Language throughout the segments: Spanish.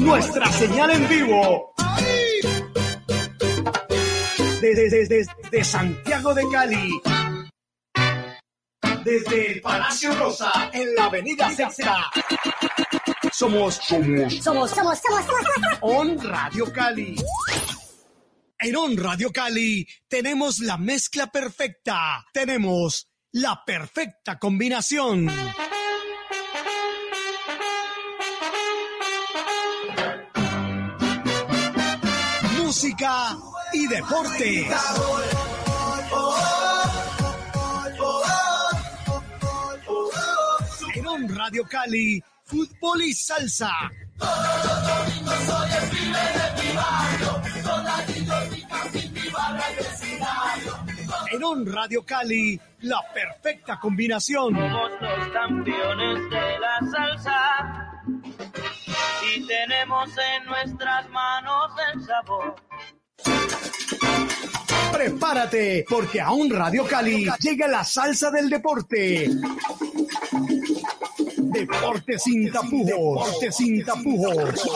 Nuestra señal en vivo. Desde, desde, desde Santiago de Cali. Desde el Palacio Rosa, en la Avenida Sexta. Somos, somos, Somos, somos, somos, somos, somos. On Radio Cali. En On Radio Cali tenemos la mezcla perfecta. Tenemos la perfecta combinación. Música y deporte. En Radio Cali, fútbol y salsa. En On Radio Cali, la perfecta combinación. Somos los campeones de la salsa y tenemos en nuestras manos el sabor. Prepárate, porque a Un Radio Cali llega la salsa del deporte. Deporte sin tapujos. Deporte sin tapujos.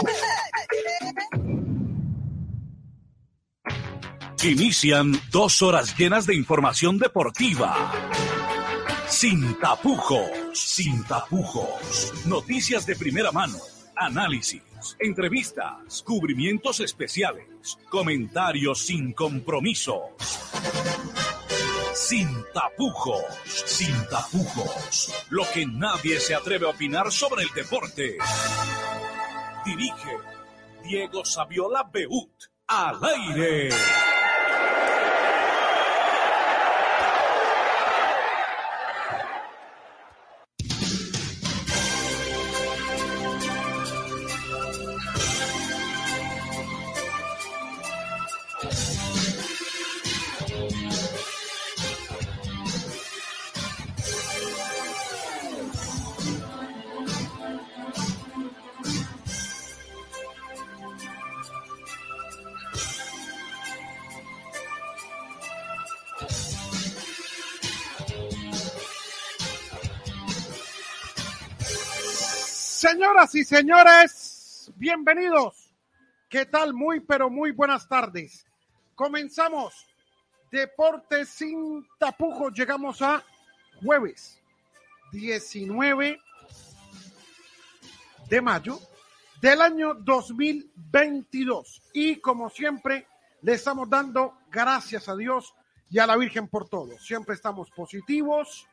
Inician dos horas llenas de información deportiva. Sin tapujos, sin tapujos. Noticias de primera mano, análisis, entrevistas, cubrimientos especiales, comentarios sin compromisos. Sin tapujos, sin tapujos. Lo que nadie se atreve a opinar sobre el deporte. Dirige Diego Saviola Beut. Al aire. Y señores, bienvenidos. ¿Qué tal? Muy, pero muy buenas tardes. Comenzamos Deportes sin tapujos. Llegamos a jueves 19 de mayo del año 2022. Y como siempre, le estamos dando gracias a Dios y a la Virgen por todo. Siempre estamos positivos,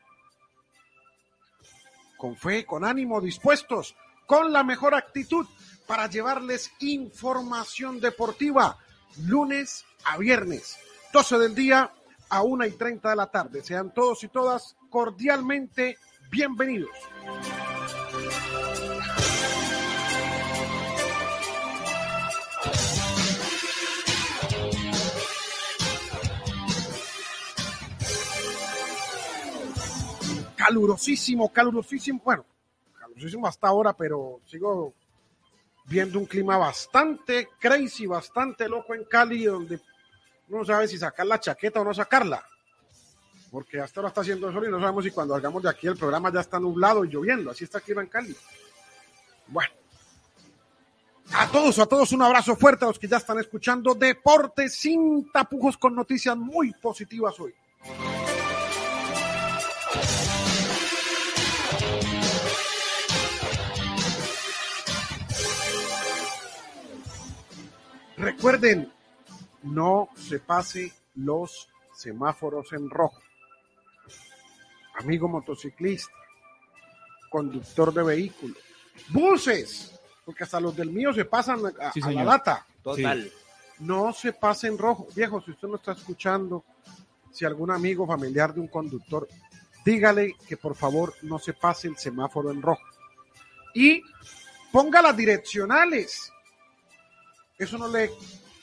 con fe, con ánimo, dispuestos, con la mejor actitud para llevarles información deportiva lunes a viernes, 12 del día a 1 y 30 de la tarde. Sean todos y todas cordialmente bienvenidos. Calurosísimo, calurosísimo, bueno, calurosísimo hasta ahora, pero sigo viendo un clima bastante crazy, bastante loco en Cali, donde no sabe si sacar la chaqueta o no sacarla. Porque hasta ahora está haciendo sol y no sabemos si cuando salgamos de aquí el programa ya está nublado y lloviendo. Así está aquí en Cali. Bueno. A todos, a todos un abrazo fuerte a los que ya están escuchando Deportes sin tapujos con noticias muy positivas hoy. Recuerden, no se pase los semáforos en rojo. Amigo motociclista, conductor de vehículos, buses, porque hasta los del mío se pasan a, Sí, a la lata. Total. No se pase en rojo. Viejo, si usted no está escuchando, si algún amigo familiar de un conductor, dígale que por favor no se pase el semáforo en rojo. Y ponga las direccionales. Eso no le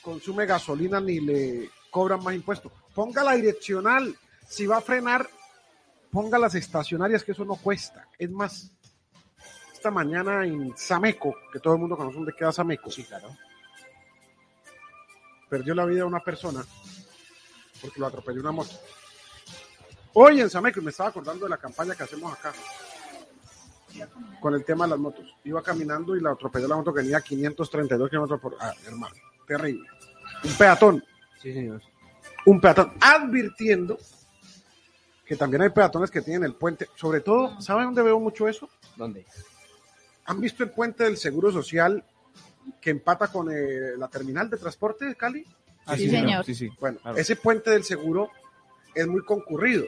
consume gasolina ni le cobran más impuestos. Ponga la direccional. Si va a frenar, ponga las estacionarias, que eso no cuesta. Es más, esta mañana en Sameco, que todo el mundo conoce dónde queda Sameco, Sí, claro. perdió la vida una persona porque lo atropelló una moto. Hoy en Sameco, y me estaba acordando de la campaña que hacemos acá con el tema de las motos. Iba caminando y la atropelló la moto que tenía 532 kilómetros por ah, hermano. Terrible. Un peatón, Sí, señor. un peatón, advirtiendo que también hay peatones que tienen el puente. Sobre todo, ¿saben dónde veo mucho eso? ¿Dónde? ¿Han visto el puente del Seguro Social que empata con eh, la terminal de transporte de Cali? Ah, Sí, señor. Sí, sí. Bueno, Claro. ese puente del seguro es muy concurrido,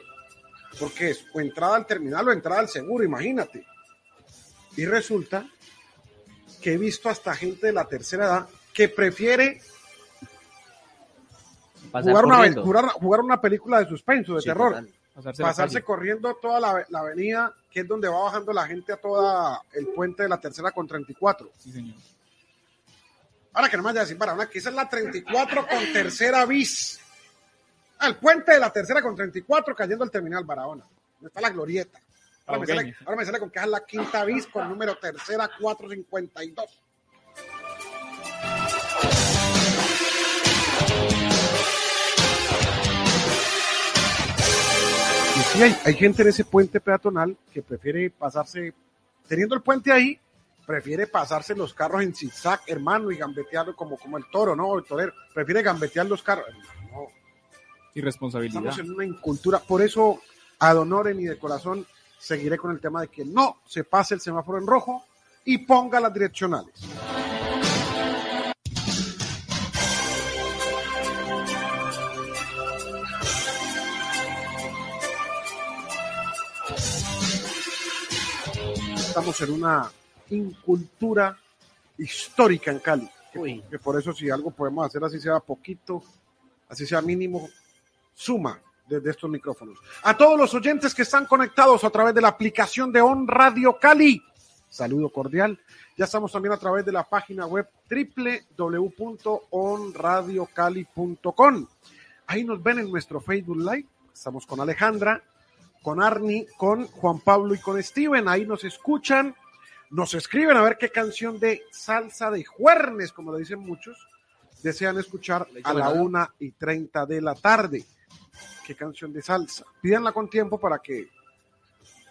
porque es o entrada al terminal o entrada al seguro, imagínate. Y resulta que he visto hasta gente de la tercera edad que prefiere Pasar jugar una, jugar, jugar una película de suspenso, de Sí, terror, total. Pasarse corriendo toda la, la avenida, que es donde va bajando la gente a toda el puente de la tercera con 34. Sí, señor. Ahora que no me vaya a decir, para una, que esa es la 34 con tercera bis. El puente de la tercera con 34 cayendo al terminal Barahona. ¿Dónde está la glorieta? Ahora me, sale, ahora me sale con que es la quinta bis con número tercera 452. Y sí, hay, hay gente en ese puente peatonal que prefiere pasarse, teniendo el puente ahí, prefiere pasarse los carros en zigzag, hermano, y gambetearlo como, como el toro, ¿no? El torero. Prefiere gambetear los carros. No, Irresponsabilidad. estamos en una incultura. Por eso, ad honorem y de corazón, seguiré con el tema de que no se pase el semáforo en rojo y ponga las direccionales. Estamos en una incultura histórica en Cali. Que, por eso si algo podemos hacer así sea poquito, así sea mínimo, suma desde estos micrófonos. A todos los oyentes que están conectados a través de la aplicación de On Radio Cali, saludo cordial. Ya estamos también a través de la página web www.onradiocali.com. Ahí nos ven en nuestro Facebook Live. Estamos con Alejandra, con Arni, con Juan Pablo y con Steven. Ahí nos escuchan, nos escriben a ver qué canción de salsa de juernes, como le dicen muchos, desean escuchar a la una y treinta de la tarde. ¿Qué canción de salsa? Pídanla con tiempo para que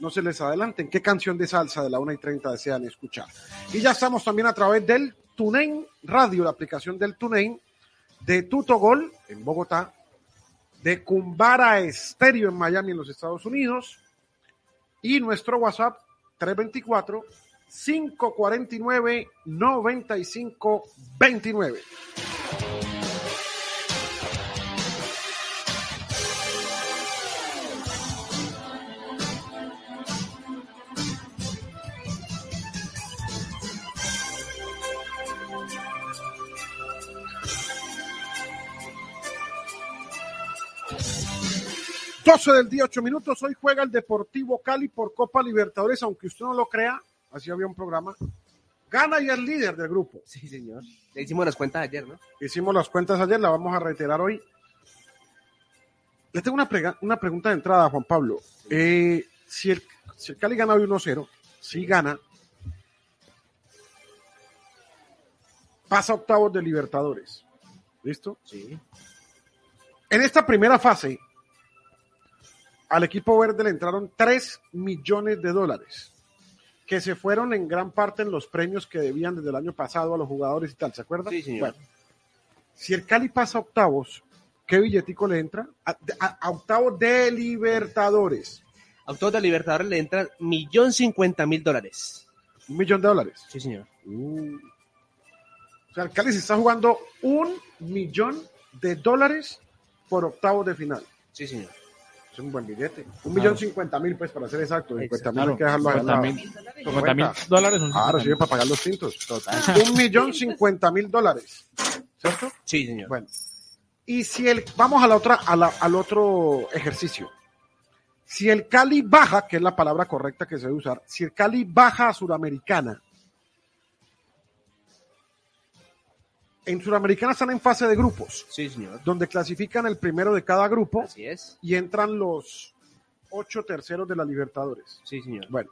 no se les adelanten. ¿Qué canción de salsa de la una y treinta desean escuchar? Y ya estamos también a través del TuneIn Radio, la aplicación del TuneIn, de Tutogol en Bogotá, de Cumbara Estéreo en Miami, en los Estados Unidos, y nuestro WhatsApp 324 549 9529. Doce del día, 8 minutos. Hoy juega el Deportivo Cali por Copa Libertadores, aunque usted no lo crea, así había un programa. Gana y es líder del grupo. Sí, señor. Le hicimos las cuentas ayer, ¿no? Hicimos las cuentas ayer, la vamos a reiterar hoy. Le tengo una, prega- una pregunta de entrada, Juan Pablo. Eh, si, el, si el Cali gana hoy 1-0, si gana, pasa octavos de Libertadores. ¿Listo? Sí. En esta primera fase, al equipo verde le entraron 3 millones de dólares, que se fueron en gran parte en los premios que debían desde el año pasado a los jugadores y tal, ¿se acuerdan? Sí, señor. Bueno, si el Cali pasa a octavos, ¿qué billetico le entra? A, a- a octavos de Libertadores, Autor de Libertadores le entran millón cincuenta mil dólares. un millón de dólares. Sí, señor. Uh. O sea, el Cali se está jugando un millón de dólares por octavos de final. Sí, señor. Es un buen billete. Un millón cincuenta mil, pues, para ser exacto. Cincuenta mil hay que dejarlo al 50 lado. mil 50 mil dólares 50 sí, para pagar los tintos. Un millón cincuenta mil dólares. ¿Cierto? Sí, señor. Bueno. Y si el, vamos a la otra, a la- al otro ejercicio. Si el Cali baja, que es la palabra correcta que se debe usar, si el Cali baja a Suramericana, En Suramericana están en fase de grupos, Sí, señor. donde clasifican el primero de cada grupo Así es. y entran los ocho terceros de la Libertadores. Sí, señor. Bueno.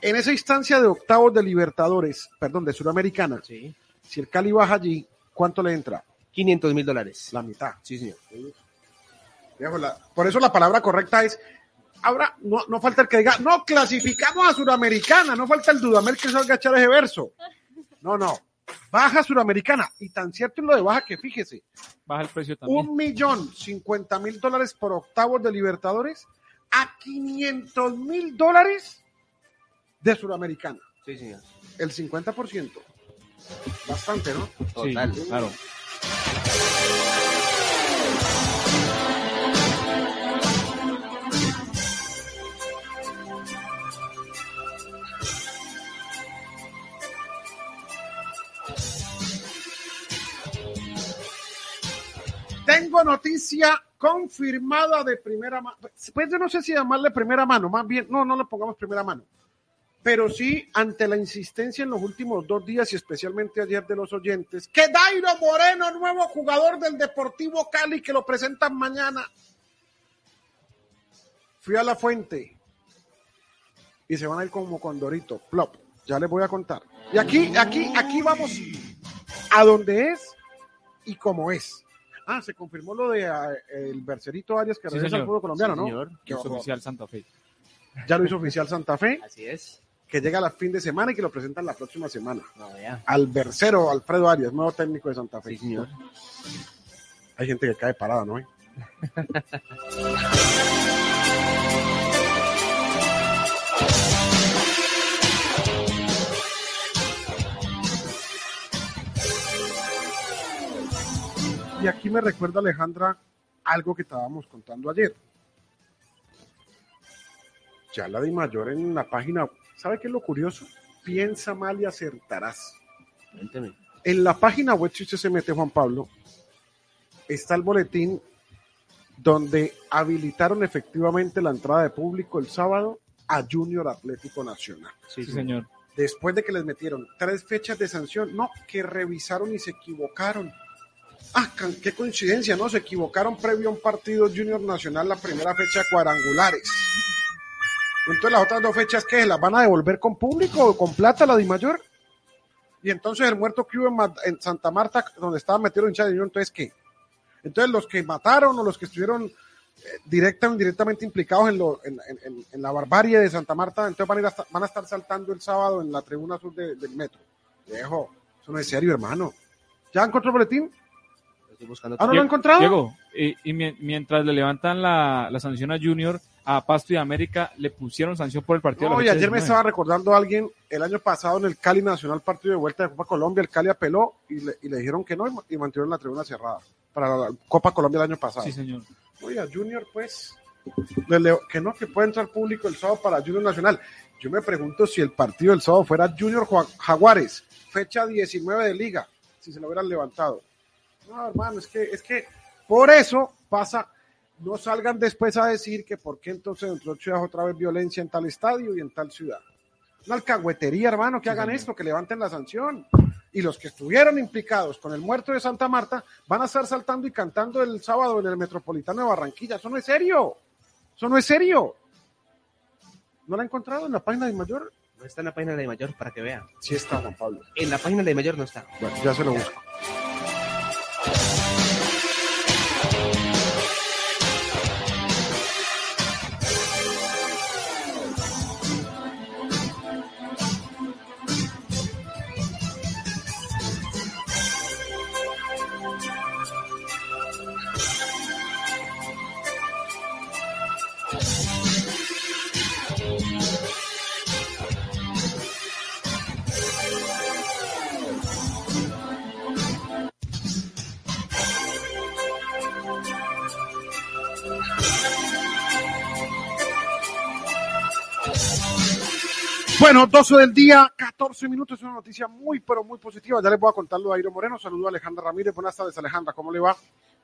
En esa instancia de octavos de Libertadores, perdón, de Suramericana, Sí. si el Cali baja allí, ¿cuánto le entra? 500 mil dólares. La mitad. Sí, señor. Por eso la palabra correcta es, ahora no, no falta el que diga, no, clasificamos a Suramericana, no falta el Dudamel que salga a echar ese verso. No, no, baja Suramericana. Y tan cierto es lo de baja que fíjese, Baja el precio también. un millón cincuenta mil dólares por octavos de Libertadores a 500 mil dólares de Suramericana. Sí, señor. El 50%. Bastante, ¿no? Sí, Total. claro. Tengo noticia confirmada de primera mano. Pues yo no sé si llamarle primera mano, más bien, no, no le pongamos primera mano. Pero sí, ante la insistencia en los últimos dos días y especialmente ayer de los oyentes, que Dairo Moreno, nuevo jugador del Deportivo Cali, que lo presentan mañana. Fui a la fuente y se van a ir como Condorito, plop. Ya les voy a contar. Y aquí, aquí, aquí vamos a donde es y como es. Ah, se confirmó lo de ah, el Bercerito Arias que Sí, regresa al fútbol colombiano, Sí, ¿no? señor. Es horror. oficial Santa Fe. Ya lo hizo oficial Santa Fe, Así es. que llega a la fin de semana y que lo presentan la próxima semana. No, ya. Al Bercero Alfredo Arias, nuevo técnico de Santa Fe. Sí, señor. Hay gente que cae parada, ¿no? Y aquí me recuerda Alejandra algo que estábamos contando ayer. Ya la de mayor en la página, ¿sabe qué es lo curioso? Piensa mal y acertarás. Cuénteme. En la página web, si usted se mete, Juan Pablo, está el boletín donde habilitaron efectivamente la entrada de público el sábado a Junior Atlético Nacional. Sí, Sí, señor. Después de que les metieron tres fechas de sanción, no, que revisaron y se equivocaron. Ah, qué coincidencia, ¿no? Se equivocaron previo a un partido Junior Nacional, la primera fecha cuadrangulares. Entonces las otras dos fechas, ¿qué? ¿Las van a devolver con público o con plata la de mayor? Y entonces el muerto que hubo en, en Santa Marta, donde estaba metido de Junior, entonces ¿qué? Entonces los que mataron o los que estuvieron eh, directa o indirectamente implicados en, en, en- en- en la barbarie de Santa Marta, entonces van a, van a estar saltando el sábado en la tribuna sur de- del metro. Viejo, eso no es serio, hermano. ¿Ya encontró boletín? Lo estoy buscando. ¿Ah, no lo Diego- encontrado? Diego, y, y mien- mientras le levantan la, la sanción a Junior, a Pasto y América le pusieron sanción por el partido. de la y ayer me 19. estaba recordando a alguien el año pasado en el Cali Nacional partido de vuelta de Copa Colombia, el Cali apeló y le, y le dijeron que no y ma- y mantuvieron la tribuna cerrada para la Copa Colombia el año pasado. Sí, señor. Oye, a Junior, pues, que no, que puede entrar público el sábado para Junior Nacional. Yo me pregunto si el partido del sábado fuera Junior Jaguares, fecha 19 de liga, si se lo hubieran levantado. No, hermano, es que, es que por eso pasa, no salgan después a decir que por qué entonces dentro de ocho días otra vez violencia en tal estadio y en tal ciudad. Una alcahuetería, hermano, que hagan esto, que levanten la sanción. Y los que estuvieron implicados con el muerto de Santa Marta van a estar saltando y cantando el sábado en el Metropolitano de Barranquilla. Eso no es serio. Eso no es serio. ¿No la ha encontrado en la página de Mayor? No está en la página de mayor para que vea. Sí está, Juan Pablo. En la página de mayor no está. Bueno, ya se lo busco. Bueno, 12 del día, 14 minutos, es una noticia muy, pero muy positiva. Ya les voy a contar lo de Airo Moreno. Saludo a Alejandra Ramírez. Buenas tardes, Alejandra. ¿Cómo le va?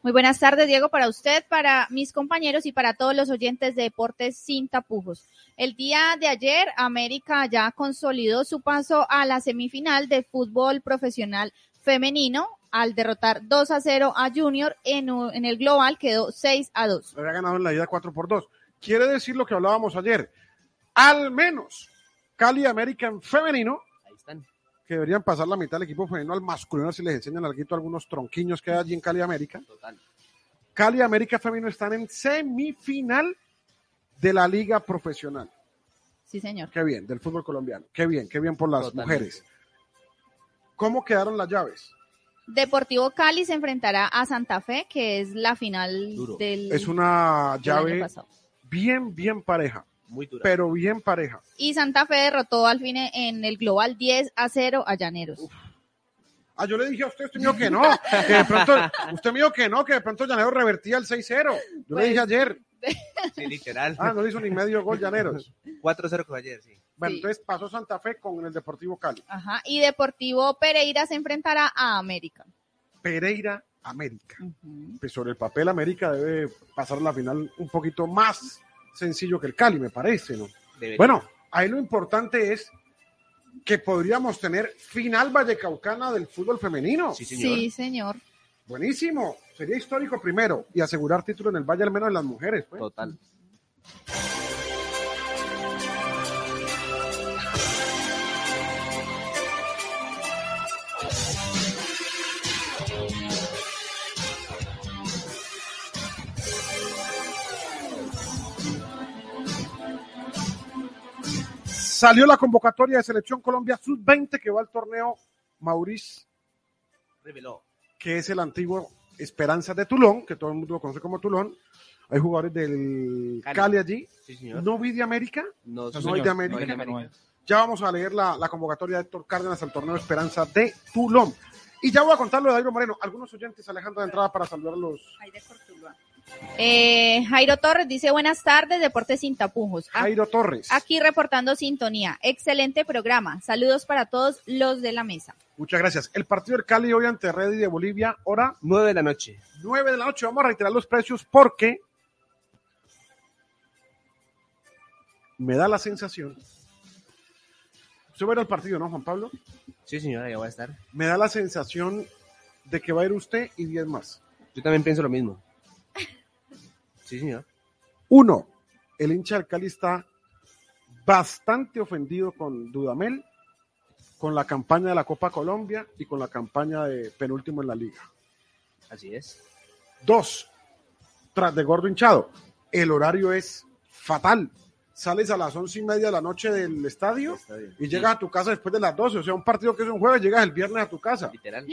Muy buenas tardes, Diego, para usted, para mis compañeros y para todos los oyentes de Deportes Sin Tapujos. El día de ayer, América ya consolidó su paso a la semifinal de fútbol profesional femenino al derrotar 2 a 0 a Junior en, el global quedó 6 a 2. Le había ganado en la ida 4 por 2. Quiere decir lo que hablábamos ayer. Al menos Cali American femenino, Ahí están. que deberían pasar la mitad del equipo femenino al masculino si les enseñan algo algunos tronquiños que hay allí en Cali América. Total. Cali América femenino están en semifinal de la liga profesional. Sí, señor. Qué bien, del fútbol colombiano. Qué bien, qué bien por las Totalmente. mujeres. ¿Cómo quedaron las llaves? Deportivo Cali se enfrentará a Santa Fe, que es la final Duro. del, Es una llave bien, bien pareja, Muy dura. pero bien pareja. Y Santa Fe derrotó al fin en el global 10 a 0 a Llaneros. Ah, yo le dije a usted, usted me dijo que no, que de pronto, usted me dijo que no, que de pronto Llanero revertía el 6-0. Yo Pues- le dije ayer, Sí, literal. ah, no le hizo ni medio gol Llaneros. 4-0 con ayer, sí. Bueno, Sí. entonces pasó Santa Fe con el Deportivo Cali. Ajá. Y Deportivo Pereira se enfrentará a América. Pereira, América. Pues sobre el papel, América debe pasar la final un poquito más sencillo que el Cali, me parece, ¿no? Debería. Bueno, ahí lo importante es que podríamos tener final vallecaucana del fútbol femenino. Sí, señor. Sí, señor. Buenísimo. Sería histórico primero y asegurar título en el Valle al menos en las mujeres. pues. Total. Salió la convocatoria de Selección Colombia Sub-20 que va al torneo Maurice, Reveló. que es el antiguo Esperanza de Tulón, que todo el mundo lo conoce como Tulón. Hay jugadores del Cali. Cali, allí. Sí, señor. No vi de América. No, No, hay de América. No hay de América, no hay. Ya vamos a leer la, la convocatoria de Héctor Cárdenas al torneo Esperanza de Tulón. Y ya voy a contar lo de Dairo Moreno. Algunos oyentes alejando de entrada para saludar a los Eh, Jairo Torres dice buenas tardes, Deportes Sin Tapujos. A- Jairo Torres. Aquí reportando sintonía. Excelente programa. Saludos para todos los de la mesa. Muchas gracias. El partido del Cali hoy ante Ready de Bolivia, hora 9 de la noche. 9 de la noche. Vamos a reiterar los precios porque me da la sensación. Usted va a ir al partido, ¿no, Juan Pablo? Sí, señora, ya voy a estar. Me da la sensación de que va a ir usted y 10 más. Yo también pienso lo mismo. Sí, señor. Uno, el hincha del Cali está bastante ofendido con Dudamel, con la campaña de la Copa Colombia y con la campaña de penúltimo en la liga. Así es. Dos, tras de gordo hinchado, el horario es fatal. Sales a las once y media de la noche del estadio y llegas a tu casa después de las 12. O sea, un partido que es un jueves, llegas el viernes a tu casa. Literal.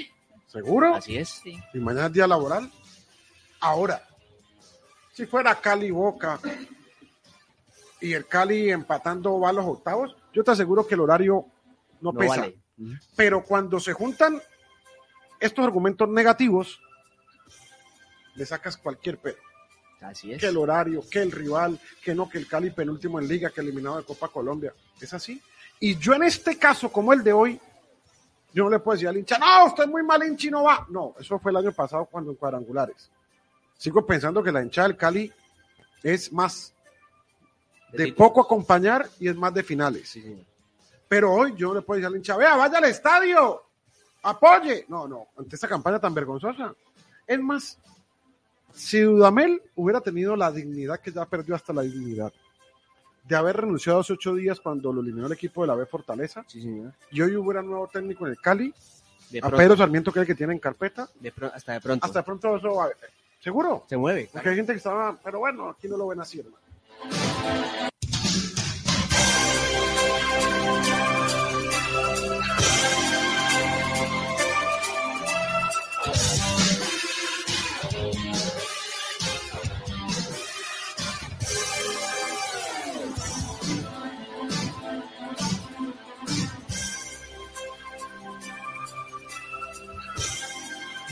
¿Seguro? Así es. Y mañana es día laboral. Ahora, si fuera Cali Boca y el Cali empatando va a los octavos, yo te aseguro que el horario no, No pesa. vale. Pero cuando se juntan estos argumentos negativos, le sacas cualquier pedo. Así es. Que el horario, que el rival, que no, que el Cali penúltimo en liga, que eliminado de Copa Colombia. Es así. Y yo en este caso, como el de hoy, yo no le puedo decir al hincha, no, usted es muy mal hincha y no va. No, eso fue el año pasado cuando en cuadrangulares. Sigo pensando que la hinchada del Cali es más De poco acompañar y es más de finales. Sí. Pero hoy yo le puedo decir al hincha, vea, vaya al estadio, apoye. No, no, ante esta campaña tan vergonzosa. Es más, si Dudamel hubiera tenido la dignidad que ya perdió hasta la dignidad, de haber renunciado hace ocho días cuando lo eliminó el equipo de la B Fortaleza, Sí, señor. y hoy hubiera nuevo técnico en el Cali, De a pronto. Pedro Sarmiento, que es el que tiene en carpeta, de hasta de pronto. hasta de pronto eso va- ¿Seguro? Se mueve. Porque hay gente que estaba, pero bueno, aquí no lo ven así, hermano.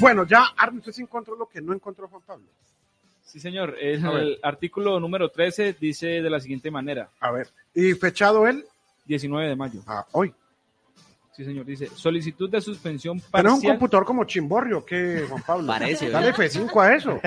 Bueno, ya Arne, usted sí encontró lo que no encontró Juan Pablo. Sí, señor. El, el artículo número 13 dice de la siguiente manera. A ver, y fechado él 19 de mayo. a hoy. Sí, señor. Dice, solicitud de suspensión Pero es un parcial. computador como chimborrio, que Juan Pablo. Parece, Dale ¿verdad? F5 a eso.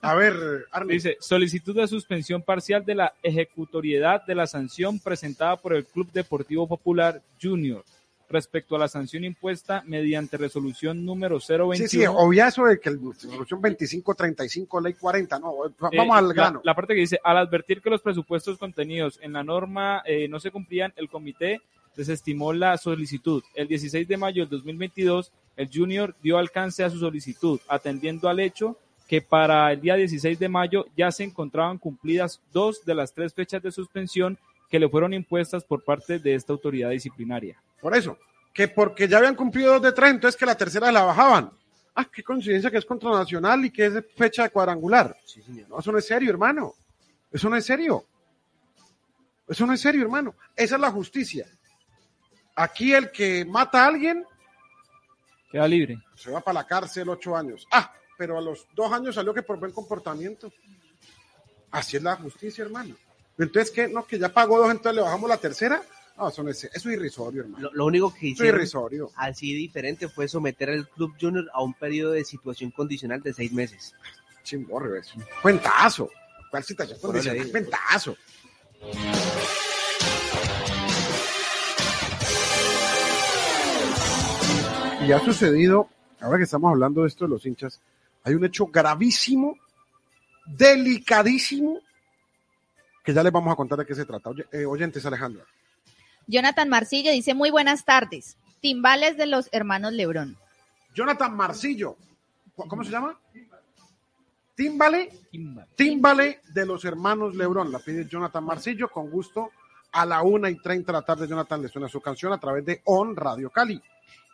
A ver, Arne. Dice, solicitud de suspensión parcial de la ejecutoriedad de la sanción presentada por el Club Deportivo Popular Junior respecto a la sanción impuesta mediante resolución número 021. Sí, sí, obvia eso de que el resolución 2535, ley 40, no, Eh, vamos al la- grano. La, parte que dice, al advertir que los presupuestos contenidos en la norma eh, no se cumplían, el comité desestimó la solicitud. El 16 de mayo del 2022, el Junior dio alcance a su solicitud, atendiendo al hecho que para el día 16 de mayo ya se encontraban cumplidas dos de las tres fechas de suspensión que le fueron impuestas por parte de esta autoridad disciplinaria. Por eso, que porque ya habían cumplido dos de tres, entonces que la tercera la bajaban. Ah, qué coincidencia que es contra Nacional y que es de fecha de cuadrangular. Sí, señor. No, eso no es serio, hermano. Eso no es serio. Eso no es serio, hermano. Esa es la justicia. Aquí el que mata a alguien Queda libre. se va para la cárcel ocho años. Ah, pero a los dos años salió que por buen comportamiento. Así es la justicia, hermano. Entonces, ¿qué? No, que ya pagó dos, entonces le bajamos la tercera. No, eso, no es, eso es irrisorio, hermano. Lo, lo único que hicieron irrisorio. así diferente fue someter al Club Junior a un periodo de situación condicional de seis meses. Chimborre, eso. Cuentazo. ¿Cuál situación Por condicional? digo. Cuentazo. Y ha sucedido, ahora que estamos hablando de esto de los hinchas, hay un hecho gravísimo, delicadísimo, que ya les vamos a contar de qué se trata. Oye, eh, oyentes, Alejandra. Jonathan Marcillo dice muy buenas tardes. Timbales de los hermanos Lebrón. Jonathan Marcillo. ¿Cómo se llama? Timbale. Timbale de los hermanos Lebrón. La pide Jonathan Marcillo. Con gusto. A la una y treinta de la tarde, Jonathan le suena su canción a través de On Radio Cali.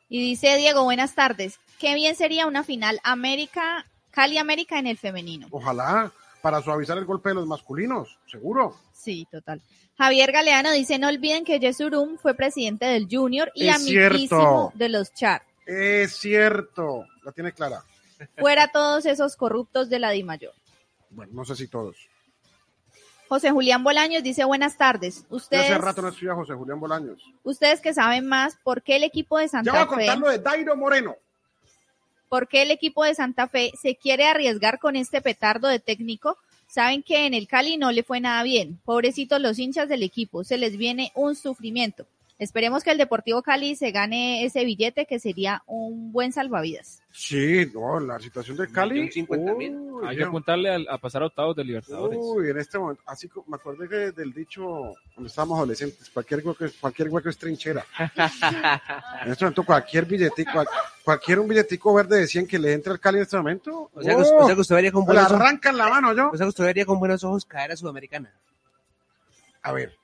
Y dice Diego, buenas tardes. Qué bien sería una final América, Cali América en el femenino. Ojalá para suavizar el golpe de los masculinos, seguro. Sí, total. Javier Galeano dice, no olviden que Yesurum fue presidente del Junior y Es amiguísimo cierto. de los Char. Es cierto, la tiene clara. Fuera todos esos corruptos de la Di Mayor. Bueno, no sé si todos. José Julián Bolaños dice, buenas tardes. Ustedes, hace rato no estoy a José Julián Bolaños. ustedes que saben más, ¿por qué el equipo de Ya voy Santa a Fe, contar lo de Dairo Moreno. Por qué el equipo de Santa Fe se quiere arriesgar con este petardo de técnico? Saben que en el Cali no le fue nada bien. Pobrecitos los hinchas del equipo, se les viene un sufrimiento. Esperemos que el Deportivo Cali se gane ese billete que sería un buen salvavidas. Sí, no, la situación de Cali. Mil. Hay que apuntarle al- a, pasar a octavos de Libertadores. Uy, en este momento, así como me acordé que del dicho cuando estábamos adolescentes, cualquier hueco, es- cualquier hueco es trinchera. en este momento, cualquier billetico, cual- cualquier un billetico verde de 100 que le entre al Cali en este momento, O sea, que, ¡oh! o sea que usted vería con le buenos ojos, arrancan la mano yo. o sea que usted vería con buenos ojos caer a Sudamericana. A ver,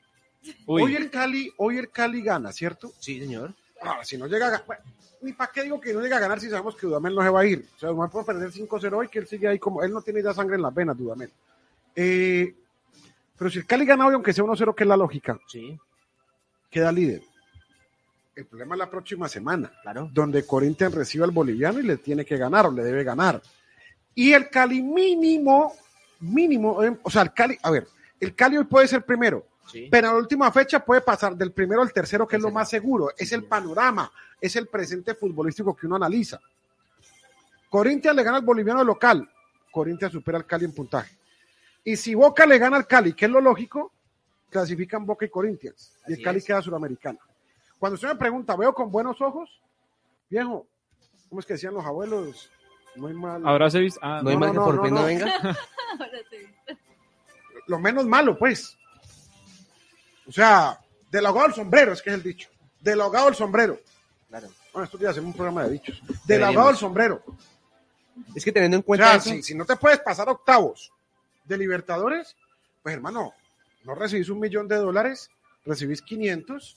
Uy, hoy el Cali, hoy el Cali gana, ¿cierto? Sí, señor. Ahora, si no llega a ganar, ni para qué digo que no llega a ganar si sabemos que Dudamel no se va a ir. O sea, Dudamel puede perder 5-0 hoy, que él sigue ahí como, él no tiene ya sangre en las venas, Dudamel. Eh, pero si el Cali gana hoy, aunque sea 1-0, que es la lógica, Sí, queda líder. El problema es la próxima semana, claro. donde Corinthians recibe al boliviano y le tiene que ganar o le debe ganar. Y el Cali mínimo, mínimo, eh, o sea, el Cali, a ver, el Cali hoy puede ser primero, Sí. pero en la última fecha puede pasar del primero al tercero, que es lo más seguro. Sí, Es el panorama, es el presente futbolístico que uno analiza. Corinthians le gana al boliviano local, Corinthians supera al Cali en puntaje. Y si Boca le gana al Cali, que es lo lógico, clasifican Boca y Corinthians. Y el Cali es. queda suramericano. Cuando usted me pregunta, ¿veo con buenos ojos? Viejo, ¿cómo es que decían los abuelos? No hay mal. ahora se viste. Ah, No hay no, mal que no, por no, bien no no. venga. Lo menos malo, pues. O sea, del ahogado al sombrero, es que es el dicho. Del ahogado al sombrero. Claro. Bueno, estos días hacemos un programa de dichos. Del ahogado al sombrero. Es que teniendo en O cuenta sea, eso, si, si no te puedes pasar octavos de Libertadores, pues hermano, no recibís un millón de dólares, recibís 500.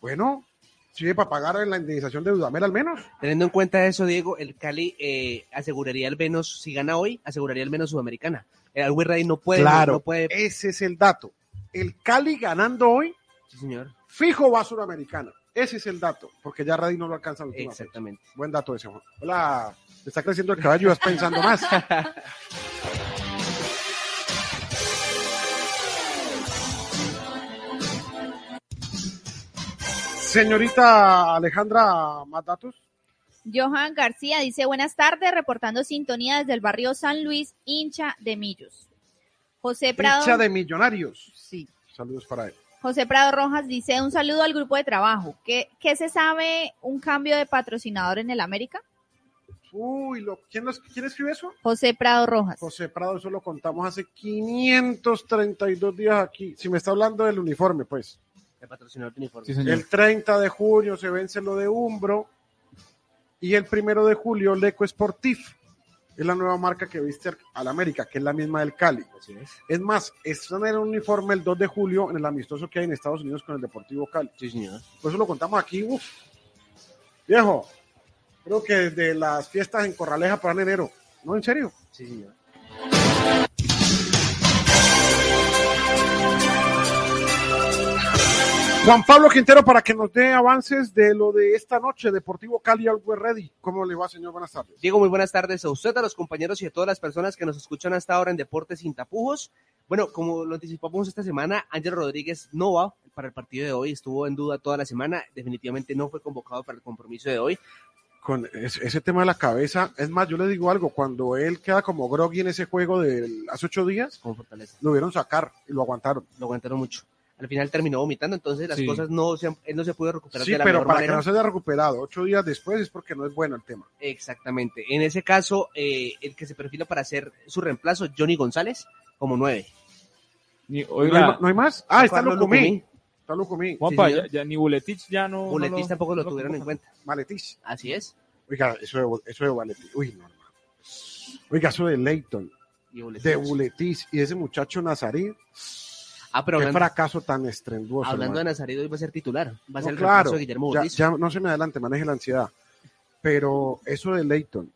Bueno, sirve para pagar la indemnización de Dudamel al menos. teniendo en cuenta eso, Diego, el Cali eh, aseguraría al menos, si gana hoy, aseguraría al menos Sudamericana. El Always Ready no puede, claro, no puede. ese es el dato. El Cali ganando hoy, Sí, señor. fijo va a Suramericana. Ese es el dato, porque ya Radi no lo alcanza la última fecha. Exactamente. Buen dato ese, Juan. Hola, te está creciendo el caballo y vas pensando más. Señorita Alejandra, ¿más datos? Johan García dice, buenas tardes, reportando sintonía desde el barrio San Luis, hincha de Millos. José Prado. Hincha de millonarios. Sí. Saludos para él. José Prado Rojas dice un saludo al grupo de trabajo. ¿Qué, qué se sabe un cambio de patrocinador en el América? Uy, lo, ¿quién, los- ¿quién escribe eso? José Prado Rojas. José Prado, eso lo contamos hace 532 días aquí. Si me está hablando del uniforme, pues. El patrocinador de uniforme. Sí, señor. El 30 de junio se vence lo de Umbro y el primero de julio Leco Sportif. Es la nueva marca que viste al América, que es la misma del Cali. Así es. Es más, están en el uniforme el 2 de julio en el amistoso que hay en Estados Unidos con el Deportivo Cali. Sí, señor. Por eso lo contamos aquí. Uf. Viejo, creo que desde las fiestas en Corraleja para enero. No, en serio. Sí, señor. Juan Pablo Quintero para que nos dé avances de lo de esta noche, Deportivo Cali Always Ready. ¿Cómo le va, señor? Buenas tardes. Diego, muy buenas tardes a usted, a los compañeros y a todas las personas que nos escuchan hasta ahora en Deportes Sin Tapujos. Bueno, como lo anticipamos esta semana, Ángel Rodríguez no va para el partido de hoy, estuvo en duda toda la semana, definitivamente no fue convocado para el compromiso de hoy. Con ese, tema de la cabeza, es más, yo le digo algo, cuando él queda como groggy en ese juego de hace ocho días, lo vieron sacar y lo aguantaron. Lo aguantaron mucho. Al final terminó vomitando, entonces las Sí. cosas no se, él no se pudo recuperar Sí, de la pero mejor para manera. que no se haya recuperado ocho días después es porque no es bueno el tema. Exactamente. En ese caso, eh, el que se perfila para hacer su reemplazo, Johnny González, como nueve. Ni- ¿No, hay, no más? Ah, está Lucumí. Está Lucumí. Juanpa, sí, ya, ni Buletich ya no. lo- tampoco lo no tuvieron en cuenta. Maletis. Así es. Oiga, eso de, eso de Buletis. Uy, no, hermano. Oiga, eso de Leighton, Y de Buletis y ese muchacho Nazarí. Ah, pero Qué hablando, fracaso tan estrenduoso. hablando de. Nazario, hoy va a ser titular. Va a No, ser el claro, de Guillermo ya, ya no se me adelante, maneje la ansiedad. Pero eso de Leighton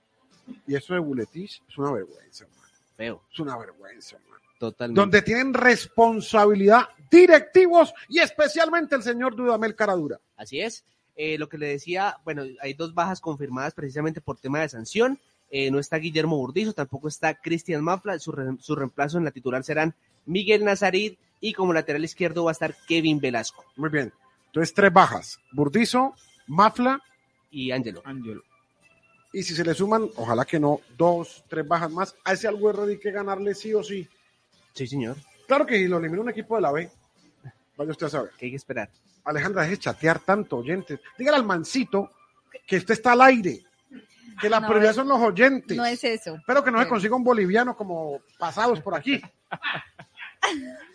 y eso de Buletis es una vergüenza, hermano. Feo, Es una vergüenza, hermano. totalmente. Donde tienen responsabilidad directivos y especialmente el señor Dudamel Caradura. Así es. Eh, lo que le decía, bueno, hay dos bajas confirmadas precisamente por tema de sanción. Eh, no está Guillermo Burdizo, tampoco está Cristian Mafla. Su, re- su reemplazo en la titular serán Miguel Nazarit y como lateral izquierdo va a estar Kevin Velasco Muy bien. Entonces, tres bajas. Burdizo, Mafla, y Ángelo. Ángelo. y si se le suman, ojalá que no, dos, tres bajas más. A ese Alguerro hay que ganarle sí o sí. Sí, señor. Claro que si lo elimina un equipo de la B, vaya usted a saber. Que hay que esperar. Alejandra, deje de chatear tanto, oyentes. Dígale al mancito que usted está al aire, que la No, prioridad es- son los oyentes. No es eso. Espero que no se Bueno. consiga un boliviano como pasados por aquí.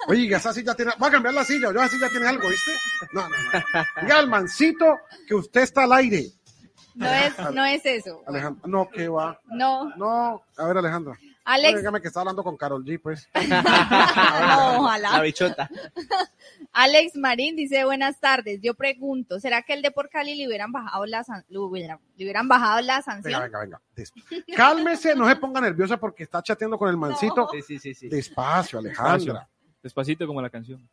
Oiga, esa silla tiene. Voy a cambiar la silla, yo esa silla tiene algo, ¿viste? No, no, no. Dígale al mancito que usted está al aire. No es, no es eso. Alejandra, no, que va. No, No, a ver, Alejandra. Alex, Dígame que está hablando con Carol G, pues. no, La ojalá. bichota. Alex Marín dice buenas tardes. Yo pregunto, ¿será que el de por Cali le hubieran bajado la san- le hubieran, le hubieran bajado la Venga, sanción? venga, venga. Des- Cálmese, no se ponga nerviosa porque está chateando con el mancito. Sí, sí, sí, sí. Despacio, Alejandra. Despacito como la canción.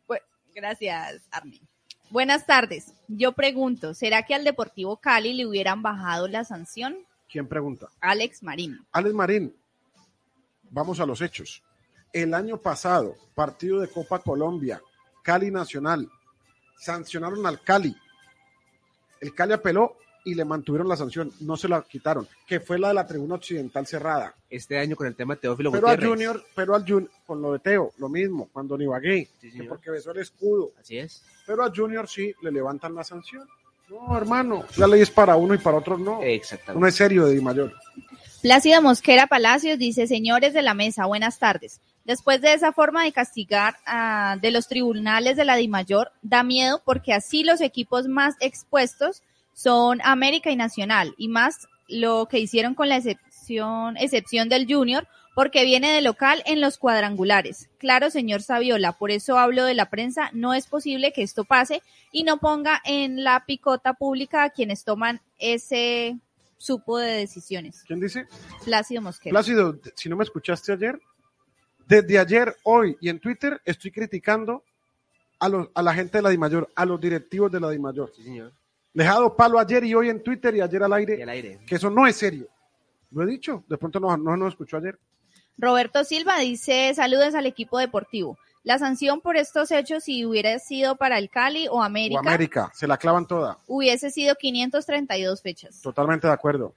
Gracias, Armin. Buenas tardes. Yo pregunto, ¿será que al Deportivo Cali le hubieran bajado la sanción? ¿Quién pregunta? Alex Marín. Alex Marín, vamos a los hechos. El año pasado, partido de Copa Colombia, Cali Nacional, sancionaron al Cali. El Cali apeló y le mantuvieron la sanción, no se la quitaron, que fue la de la tribuna occidental cerrada. Este año con el tema de Teófilo Pero al Gutiérrez. Junior, pero al Junior, con lo de Teo, lo mismo, cuando Ibagué, Sí, que porque besó el escudo. Así es. Pero al Junior sí le levantan la sanción. No, hermano, la ley es para uno y para otros no. Exactamente. Uno es serio de Di Mayor. Plácido Mosquera Palacios dice, señores de la mesa, buenas tardes. Después de esa forma de castigar ah, de los tribunales de la DIMAYOR, da miedo porque así los equipos más expuestos son América y Nacional, y más lo que hicieron con la excepción, excepción del Junior, porque viene de local en los cuadrangulares. Claro, señor Saviola, por eso hablo de la prensa, no es posible que esto pase y no ponga en la picota pública a quienes toman ese supo de decisiones. ¿Quién dice? Plácido Mosquera. Plácido, si no me escuchaste ayer, desde ayer, hoy y en Twitter estoy criticando a, los, a la gente de la DIMAYOR, a los directivos de la DIMAYOR. Sí, señor. Les he dado palo ayer y hoy en Twitter y ayer al Y aire, al aire. que eso no es serio. Lo he dicho, de pronto no, no nos escuchó ayer. Roberto Silva dice, saludos al equipo deportivo. La sanción por estos hechos, si hubiera sido para el Cali o América, O América, se la clavan toda. hubiese sido 532 fechas. Totalmente de acuerdo.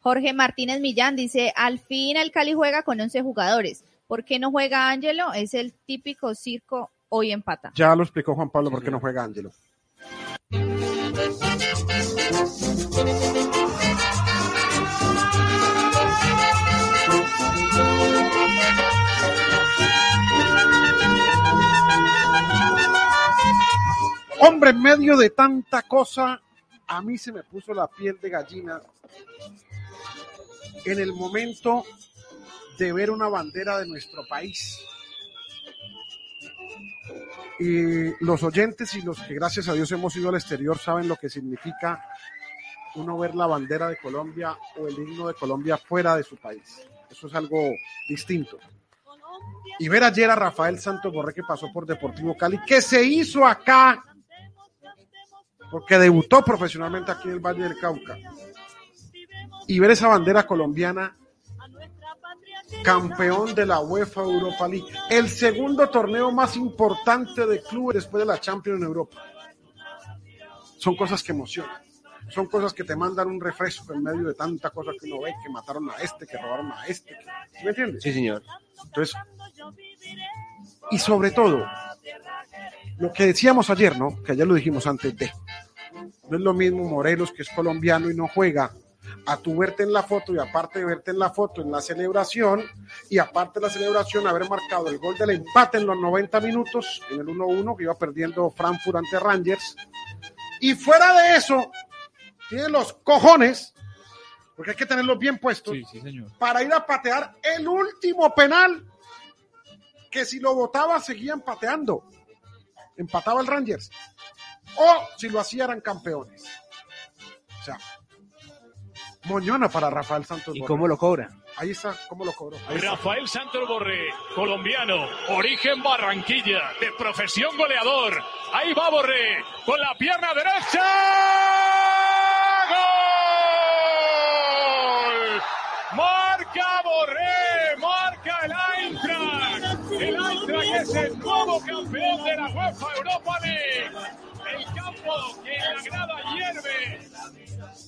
Jorge Martínez Millán dice, al fin el Cali juega con 11 jugadores. ¿Por qué no juega Ángelo? Es el típico circo hoy empata. Ya lo explicó Juan Pablo por qué no juega Ángelo. Hombre, en medio de tanta cosa, a mí se me puso la piel de gallina en el momento de ver una bandera de nuestro país. Y los oyentes y los que gracias a Dios hemos ido al exterior saben lo que significa uno ver la bandera de Colombia o el himno de Colombia fuera de su país. Eso es algo distinto. Y ver ayer a Rafael Santos Borré que pasó por Deportivo Cali, que se hizo acá, porque debutó profesionalmente aquí en el Valle del Cauca. Y ver esa bandera colombiana campeón de la UEFA Europa League, el segundo torneo más importante de clubes después de la Champions en Europa. Son cosas que emocionan, son cosas que te mandan un refresco en medio de tanta cosa que uno ve, que mataron a este, que robaron a este, que- ¿sí me entiendes? Sí, señor. Entonces, y sobre todo, lo que decíamos ayer, ¿no? Que ayer lo dijimos antes de, no es lo mismo Morelos, que es colombiano y no juega, a tu verte en la foto y aparte de verte en la foto en la celebración y aparte de la celebración haber marcado el gol del empate en los 90 minutos en el 1-1 que iba perdiendo Frankfurt ante Rangers y fuera de eso tiene los cojones porque hay que tenerlos bien puestos Sí, sí, señor. para ir a patear el último penal que si lo votaba seguían pateando empataba el Rangers o si lo hacía eran campeones o sea moñona para Rafael Santos ¿Y cómo lo cobra? ahí está cómo lo cobró Ahí está. Rafael Santos Borré, colombiano, origen Barranquilla, de profesión goleador. Ahí va Borré, con la pierna derecha. ¡Gol! Marca Borré, es el nuevo campeón de la UEFA Europa League. El campo que en la grada hierve.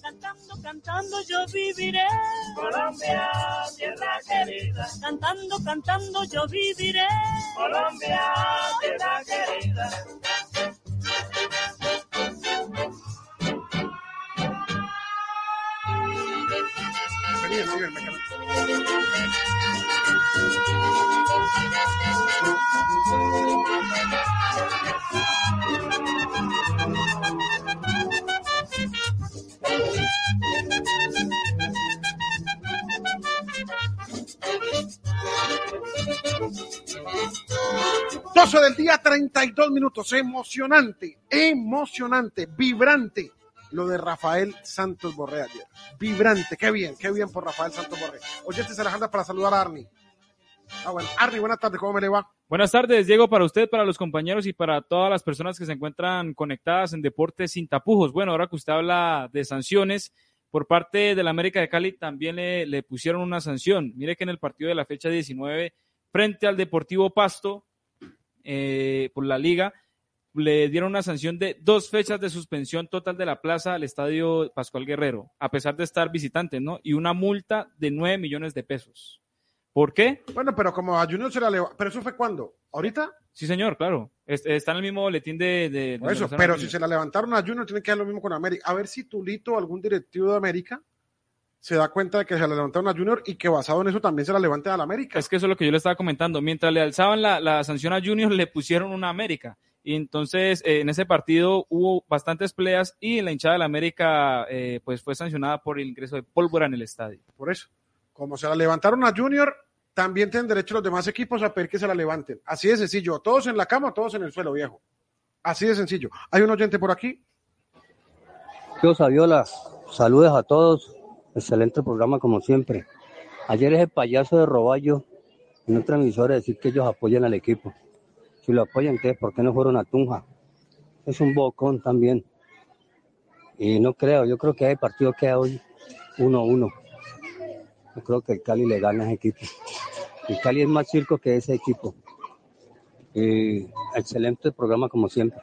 Cantando, cantando yo viviré. Colombia, tierra querida. Cantando, cantando yo viviré. Colombia, tierra querida. Vení, Steven, me quedo. Doce del día, 32 minutos. Emocionante, emocionante, vibrante lo de Rafael Santos Borré. Vibrante, qué bien, qué bien por Rafael Santos Borré. Oyentes Alejandra para saludar a Arni. Ah, buenas tardes, ¿cómo me le va? Buenas tardes, Diego, para usted, para los compañeros y para todas las personas que se encuentran conectadas en Deportes Sin Tapujos. Bueno, ahora que usted habla de sanciones, por parte del América de Cali también le, pusieron una sanción. Mire que en el partido de la fecha 19, frente al Deportivo Pasto, eh, por la liga, le dieron una sanción de dos fechas de suspensión total de la plaza al estadio Pascual Guerrero, a pesar de estar visitante, ¿no? Y una multa de 9 millones de pesos. ¿Por qué? Bueno, pero como a Junior se la levantó, ¿pero eso fue cuándo? ¿Ahorita? Sí, señor, claro. Es- Está en el mismo boletín de... de- eso, pero si se la levantaron a Junior, tienen que hacer lo mismo con América. A ver si Tulito, algún directivo de América, se da cuenta de que se la levantaron a Junior y que basado en eso también se la levanten a la América. Es que eso es lo que yo le estaba comentando. Mientras le alzaban la, la sanción a Junior, le pusieron una América. Y entonces eh, en ese partido hubo bastantes peleas y la hinchada de la América eh, pues fue sancionada por el ingreso de pólvora en el estadio. Por eso, como se la levantaron a Junior, también tienen derecho los demás equipos a pedir que se la levanten. Así de sencillo. Todos en la cama, todos en el suelo, viejo. Así de sencillo. ¿Hay un oyente por aquí? Yo, Saviola, saludos a todos. Excelente programa como siempre. Ayer ese payaso de Roballo en otra emisora decir que ellos apoyan al equipo. Si lo apoyan, entonces, ¿por qué no fueron a Tunja? Es un bocón también. Y no creo, yo creo que hay partido que hoy 1-1. Yo creo que el Cali le gana a ese equipo. El Cali es más circo que ese equipo. Y excelente programa como siempre.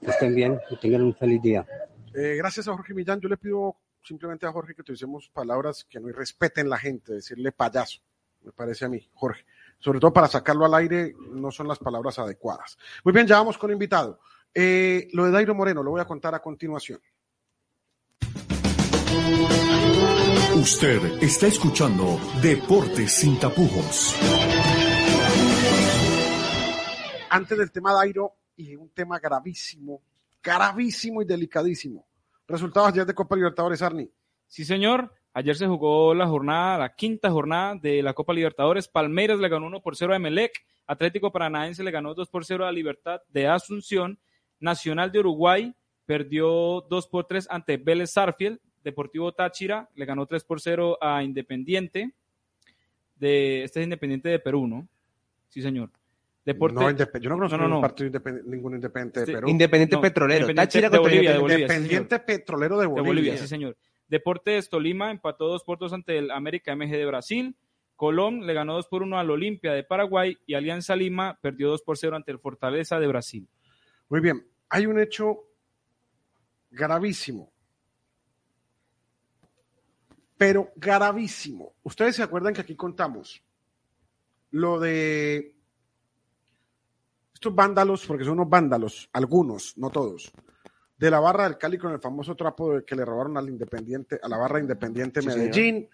Que estén bien y tengan un feliz día. Eh, gracias a Jorge Millán. Yo le pido simplemente a Jorge que utilicemos palabras que no irrespeten la gente, decirle payaso, me parece a mí, Jorge. sobre todo para sacarlo al aire, no son las palabras adecuadas. Muy bien, ya vamos con invitado. Eh, lo de Dairo Moreno lo voy a contar a continuación. Usted está escuchando Deportes sin tapujos. Antes del tema Dairo y un tema gravísimo, gravísimo y delicadísimo. Resultados ayer de Copa Libertadores, Arni. Sí, señor. Ayer se jugó la jornada, la quinta jornada de la Copa Libertadores. Palmeiras le ganó 1 por 0 a Emelec. Atlético Paranaense le ganó 2 por 0 a Libertad de Asunción. Nacional de Uruguay perdió 2 por 3 ante Vélez Sarfield. Deportivo Táchira le ganó 3 por 0 a Independiente. De, este es Independiente de Perú, ¿no? Sí, señor. Deporte, No, yo no conozco No, no, no. un partido ningún independiente de Sí, Perú. Independiente No, Petrolero. Independiente Táchira de Bolivia, de Independiente. Bolivia. sí, Petrolero de de Bolivia. Bolivia, sí, señor. Deportes Tolima empató dos por dos ante el América MG de Brasil. Colón le ganó 2 por 1 al Olimpia de Paraguay y Alianza Lima perdió 2 por 0 ante el Fortaleza de Brasil. Muy bien, hay un hecho gravísimo, pero gravísimo. Ustedes se acuerdan que aquí contamos lo de estos vándalos, porque son unos vándalos, algunos, no todos, de la barra del Cali con el famoso trapo de- que le robaron al Independiente, a la barra Independiente Sí, Medellín,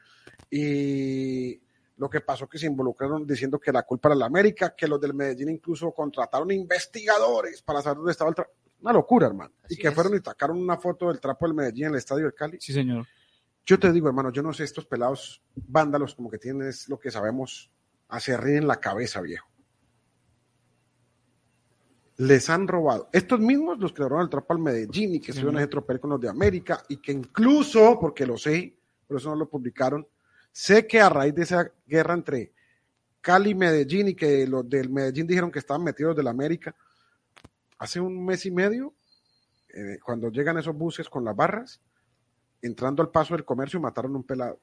y lo que pasó que se involucraron diciendo que la culpa era la América, que los del Medellín incluso contrataron investigadores para saber dónde estaba el trapo. Una locura, hermano. Así y que es. fueron y sacaron una foto del trapo del Medellín en el estadio del Cali. Sí, señor. Yo te digo, hermano, yo no sé, estos pelados vándalos como que tienen es lo que sabemos, hacer en la cabeza, viejo. Les han robado. Estos mismos los que le robaron el trapo al Medellín y que se iban a ese tropel con los de América y que incluso, porque lo sé, por eso no lo publicaron, sé que a raíz de esa guerra entre Cali y Medellín y que los del Medellín dijeron que estaban metidos del América, hace un mes y medio, eh, cuando llegan esos buses con las barras, entrando al paso del comercio, mataron un pelado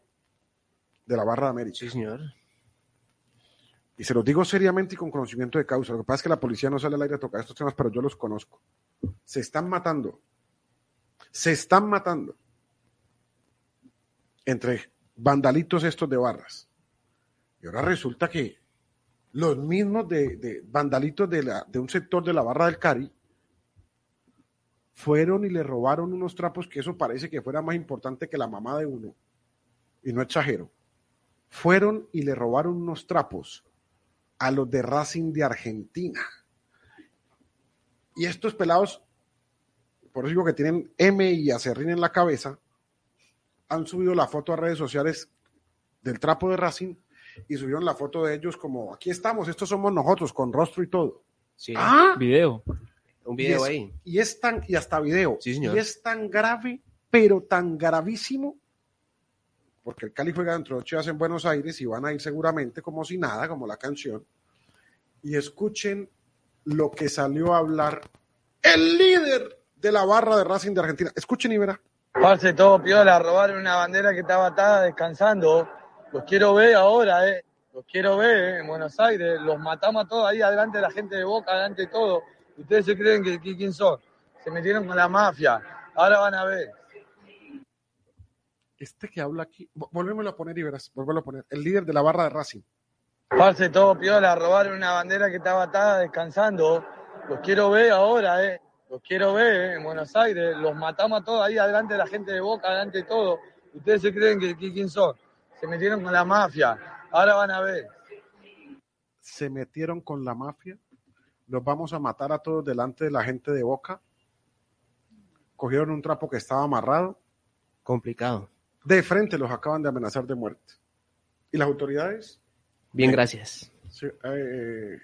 de la barra de América. Sí, señor. Y se los digo seriamente y con conocimiento de causa. Lo que pasa es que la policía no sale al aire a tocar estos temas, pero yo los conozco. Se están matando. Se están matando. Entre vandalitos estos de barras. Y ahora resulta que los mismos de, de vandalitos de, la, de un sector de la barra del Cari fueron y le robaron unos trapos que eso parece que fuera más importante que la mamá de uno. Y no exagero. Fueron y le robaron unos trapos a los de Racing de Argentina. Y estos pelados, por eso digo que tienen M y acerrín en la cabeza, han subido la foto a redes sociales del trapo de Racing y subieron la foto de ellos como, aquí estamos, estos somos nosotros, con rostro y todo. Sí. Ah, Video. Un y video es, ahí. y es tan, y hasta video, Sí, señor. y es tan grave, pero tan gravísimo, porque el Cali juega dentro de ocho días en Buenos Aires y van a ir seguramente como si nada, como la canción, y escuchen lo que salió a hablar el líder de la barra de Racing de Argentina. Escuchen y verá. Parce, todo piola, robaron una bandera que estaba atada descansando. Los quiero ver ahora, eh. Los quiero ver eh, en Buenos Aires. Los matamos a todos ahí, adelante de la gente de Boca, adelante de todo. Ustedes se creen que, que- quién son. Se metieron con la mafia. Ahora van a ver. Este que habla aquí, vo- volvémoslo a poner y verás, volvémoslo a poner. El líder de la barra de Racing. Parce, todo piola, robaron una bandera que estaba atada descansando. Los quiero ver ahora, eh. Los quiero ver eh, en Buenos Aires. Los matamos a todos ahí, adelante de la gente de Boca, adelante de todo. Ustedes se creen que, que- quién son. Se metieron con la mafia. Ahora van a ver. se metieron con la mafia, los vamos a matar a todos delante de la gente de Boca, cogieron un trapo que estaba amarrado, Complicado. de frente los acaban de amenazar de muerte. ¿Y las autoridades? Bien, gracias. Sí, eh,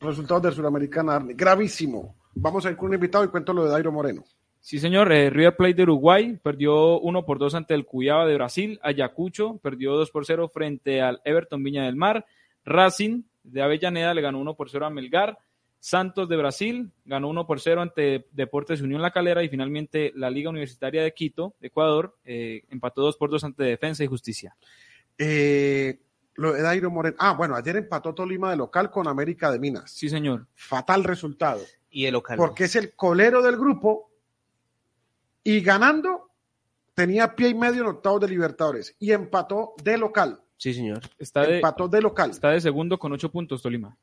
resultados del Suramericana, Arne, gravísimo. Vamos a ir con un invitado y cuento lo de Dairo Moreno. Sí, señor. eh, River Plate de Uruguay perdió 1 por 2 ante el Cuyaba de Brasil. Ayacucho perdió 2 por 0 frente al Everton Viña del Mar. Racing de Avellaneda le ganó 1 por 0 a Melgar. Santos de Brasil ganó 1 por 0 ante Deportes Unión La Calera. Y finalmente la Liga Universitaria de Quito, de Ecuador, eh, empató 2 por 2 ante Defensa y Justicia. Eh, lo de Dairo Moreno. Ah, bueno, ayer empató Tolima de local con América de Minas. Sí, señor. Fatal resultado. Y el local. porque es el colero del grupo y ganando tenía pie y medio en octavos de Libertadores y empató de local. Sí, señor. Está de, Empató de local. está de segundo con ocho puntos Tolima.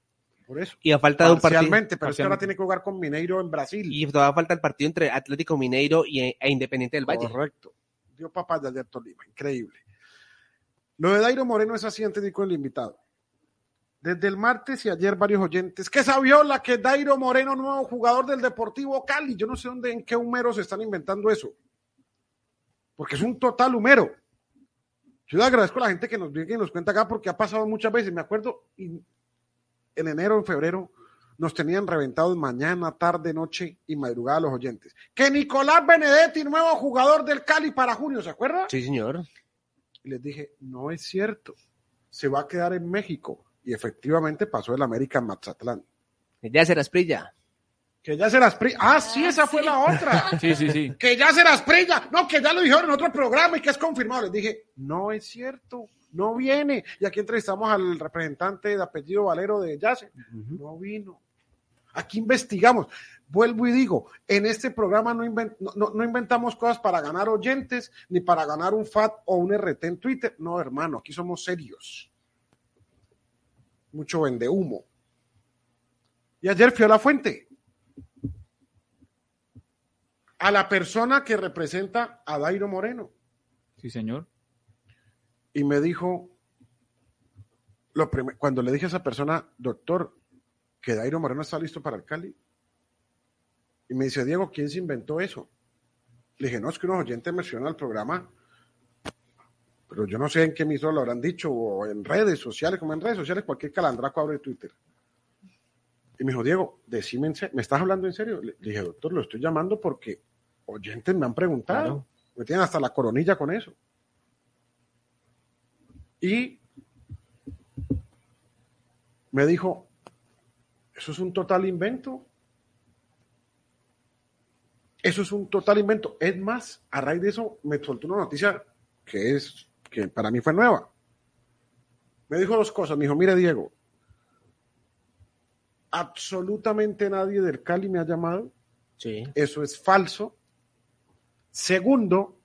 Por eso. Y a falta de un partido. Parcialmente, pero es que ahora tiene que jugar con Mineiro en Brasil. Y todavía falta el partido entre Atlético Mineiro y, e Independiente del Valle. Correcto. Dio papás de ayer Tolima. Increíble. Lo de Dairo Moreno es así antes de con el invitado. Desde el martes y ayer varios oyentes. Que Saviola, que Dairo Moreno, nuevo jugador del Deportivo Cali. Yo no sé dónde, en qué humero se están inventando eso. Porque es un total humero. Yo le agradezco a la gente que nos viene y nos cuenta acá porque ha pasado muchas veces. Me acuerdo y en enero, en febrero, nos tenían reventados mañana, tarde, noche y madrugada los oyentes. Que Nicolás Benedetti, nuevo jugador del Cali para junio, ¿se acuerda? Sí, señor. Y les dije, no es cierto, se va a quedar en México. Y efectivamente pasó el América en Mazatlán. Ya será Esprilla. Que ya se las pri- Ah, sí, esa fue la otra. Sí, sí, sí. que ya se las prilla. No, que ya lo dijeron en otro programa y que es confirmado. Les dije, no es cierto, no viene. Y aquí entrevistamos al representante de apellido Valero de Yase. No vino. Aquí investigamos. Vuelvo y digo, en este programa no, inven- no- no- no inventamos cosas para ganar oyentes, ni para ganar un FAT o un RT en Twitter. No, hermano, aquí somos serios. Mucho vende humo. Y ayer fui a la fuente. A la persona que representa a Dairo Moreno. Sí, señor. Y me dijo, lo cuando le dije a esa persona, doctor, que Dairo Moreno está listo para el Cali. Y me dice, Diego, ¿quién se inventó eso? Le dije, no, es que unos oyentes mencionan el programa, pero yo no sé en qué emisora lo habrán dicho, o en redes sociales, como en redes sociales, cualquier calandraco abre Twitter. Y me dijo, Diego, decime, en ¿me estás hablando en serio? Le le dije, doctor, lo estoy llamando porque oyentes me han preguntado. Claro. Me tienen hasta la coronilla con eso. Y me dijo, eso es un total invento. Eso es un total invento. Es más, a raíz de eso me soltó una noticia que es que para mí fue nueva. Me dijo dos cosas. Me dijo, mire Diego, absolutamente nadie del Cali me ha llamado. Sí. Eso es falso. Segundo,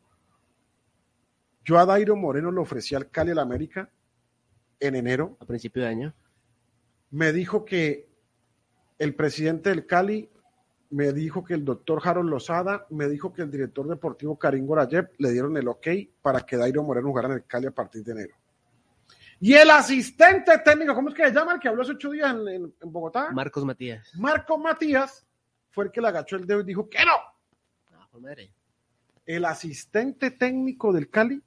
yo a Dairo Moreno le ofrecí al Cali al América en enero. A principio de año. Me dijo que el presidente del Cali me dijo que el doctor Harold Lozada, me dijo que el director deportivo Karim Gorayev le dieron el ok para que Dairo Moreno jugara en el Cali a partir de enero. Y el asistente técnico, ¿cómo es que se llama? El que habló hace ocho días en, en- en Bogotá. Marcos Matías. Marco Matías fue el que le agachó el dedo y dijo que no. Ah, por madre. El asistente técnico del Cali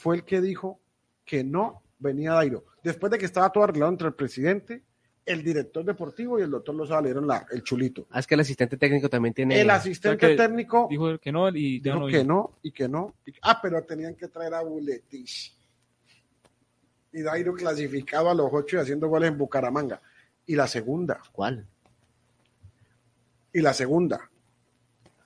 fue el que dijo que no venía Dairo. Después de que estaba todo arreglado entre el presidente, el director deportivo y el doctor Lozada le dieron la, el chulito. Ah, es que el asistente técnico también tiene. El O asistente sea técnico Dijo que no y dijo no que no y que no. y- ah, pero tenían que traer a Buletich. Y Dairo clasificado a los ocho y haciendo goles en Bucaramanga. Y la segunda, ¿Cuál? y la segunda,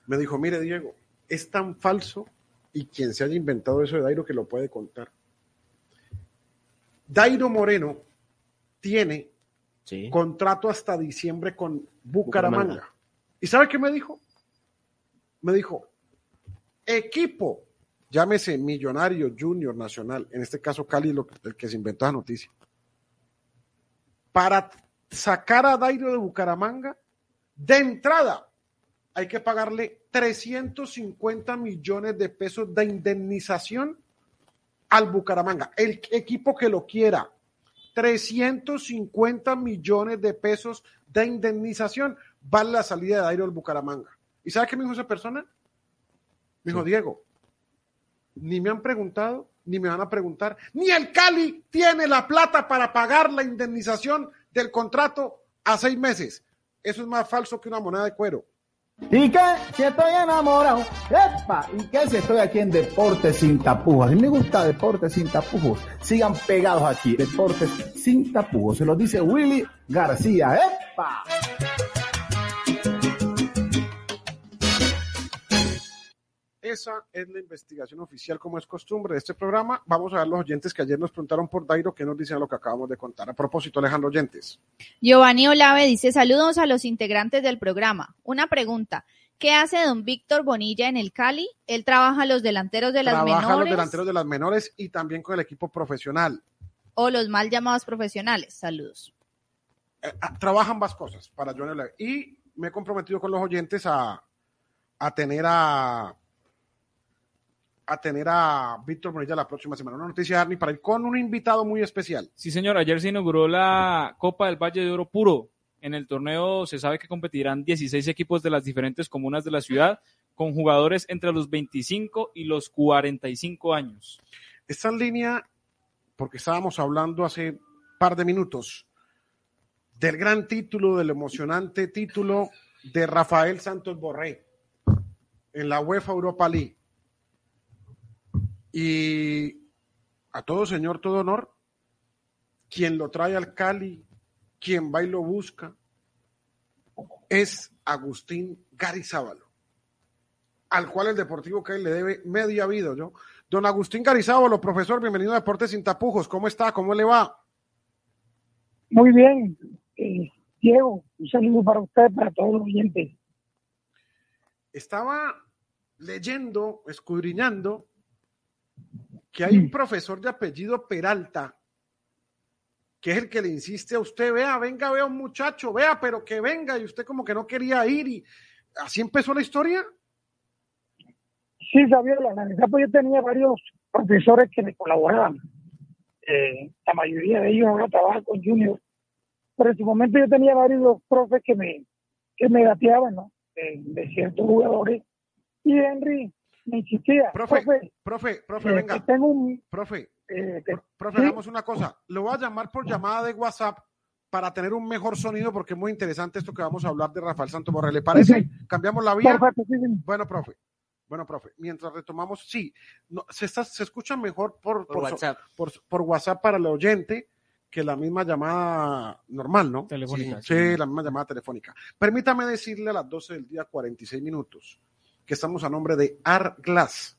me dijo, mire Diego, es tan falso y quien se haya inventado eso de Dairo que lo puede contar. Dairo Moreno tiene Sí. contrato hasta diciembre con Bucaramanga. Bucaramanga. ¿Y sabe qué me dijo? Me dijo, equipo, llámese Millonario Junior Nacional, en este caso Cali, lo- el que se inventó la noticia, para sacar a Dairo de Bucaramanga, de entrada hay que pagarle 350 millones de pesos de indemnización al Bucaramanga, el equipo que lo quiera. 350 millones de pesos de indemnización vale la salida de Dairo del Bucaramanga. ¿Y sabe qué me dijo esa persona? Me dijo, Diego, ni me han preguntado, ni me van a preguntar, ni el Cali tiene la plata para pagar la indemnización del contrato a seis meses. Eso es más falso que una moneda de cuero. ¿Y qué? Si estoy enamorado. ¡Epa! ¿Y qué? Si estoy aquí en Deportes sin tapujos. Mí me gusta Deportes sin tapujos. Sigan pegados aquí. Deportes sin tapujos. Se lo dice Willy García. ¡Epa! Esa es la investigación oficial, como es costumbre de este programa. Vamos a ver los oyentes que ayer nos preguntaron por Dairo, que nos dicen lo que acabamos de contar. A propósito, Alejandro Oyentes. Giovanni Olave dice saludos a los integrantes del programa. Una pregunta. ¿Qué hace don Víctor Bonilla en el Cali? Él trabaja a los delanteros de las Trabaja menores. los delanteros de las menores y también con el equipo profesional. o los mal llamados profesionales. Saludos. Eh, ah, trabaja ambas cosas para Johnny Olaveros. Y me he comprometido con los oyentes a, a tener a a tener a Víctor Bonilla la próxima semana. Una noticia, Arni, para ir con un invitado muy especial. Sí, señor. Ayer se inauguró la Copa del Valle de Oro Puro. En el torneo se sabe que competirán 16 equipos de las diferentes comunas de la ciudad con jugadores entre los 25 y los 45 años. Está en línea porque estábamos hablando hace un par de minutos del gran título, del emocionante título de Rafael Santos Borré en la UEFA Europa League. Y a todo señor, todo honor, quien lo trae al Cali, quien va y lo busca, es Agustín Garizábalo, al cual el Deportivo Cali le debe media vida, ¿yo? Don Agustín Garizábalo, profesor, bienvenido a Deportes Sin Tapujos, ¿cómo está? ¿Cómo le va? Muy bien, eh, Diego, un saludo para usted, para todos los oyentes. Estaba leyendo, escudriñando, que hay un profesor de apellido Peralta, que es el que le insiste a usted, vea, venga, vea un muchacho, vea, pero que venga, y usted como que no quería ir, y así empezó la historia. Sí, Fabiola, la verdad pues yo tenía varios profesores que me colaboraban. Eh, la mayoría de ellos ahora trabajan con Junior, pero en su momento yo tenía varios profes que me, que me gateaban, ¿no? De, de ciertos jugadores. Y Henry me insistía. Profe, profe, profe, eh, venga. tengo un, Profe, eh, que- profe, ¿sí? hagamos una cosa. Lo voy a llamar por llamada de WhatsApp para tener un mejor sonido porque es muy interesante esto que vamos a hablar de Rafael Santos Borrell. ¿Le parece? ¿Cambiamos la vía? Perfecto, sí, sí. Bueno, profe. Bueno, profe, mientras retomamos, sí, no, se, está, se escucha mejor por, Por WhatsApp. por, por WhatsApp para el oyente que la misma llamada normal, ¿no? Telefónica, Sí, sí. la misma llamada telefónica. Permítame decirle a las 12 del día, 46 minutos, que estamos a nombre de Art Glass,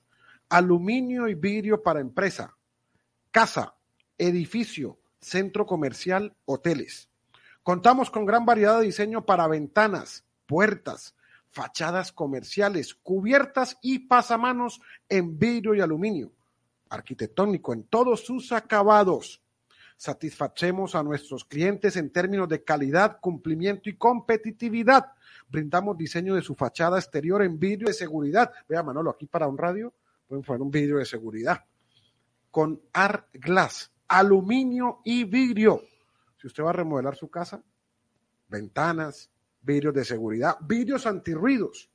aluminio y vidrio para empresa, casa, edificio, centro comercial, hoteles. Contamos con gran variedad de diseño para ventanas, puertas, fachadas comerciales, cubiertas y pasamanos en vidrio y aluminio. Arquitectónico en todos sus acabados. Satisfacemos a nuestros clientes en términos de calidad, cumplimiento y competitividad. Brindamos diseño de su fachada exterior en vidrio de seguridad. Vea, Manolo, aquí para un radio pueden poner un vidrio de seguridad. Con Art Glass, aluminio y vidrio. Si usted va a remodelar su casa, ventanas, vidrios de seguridad, vidrios antirruidos.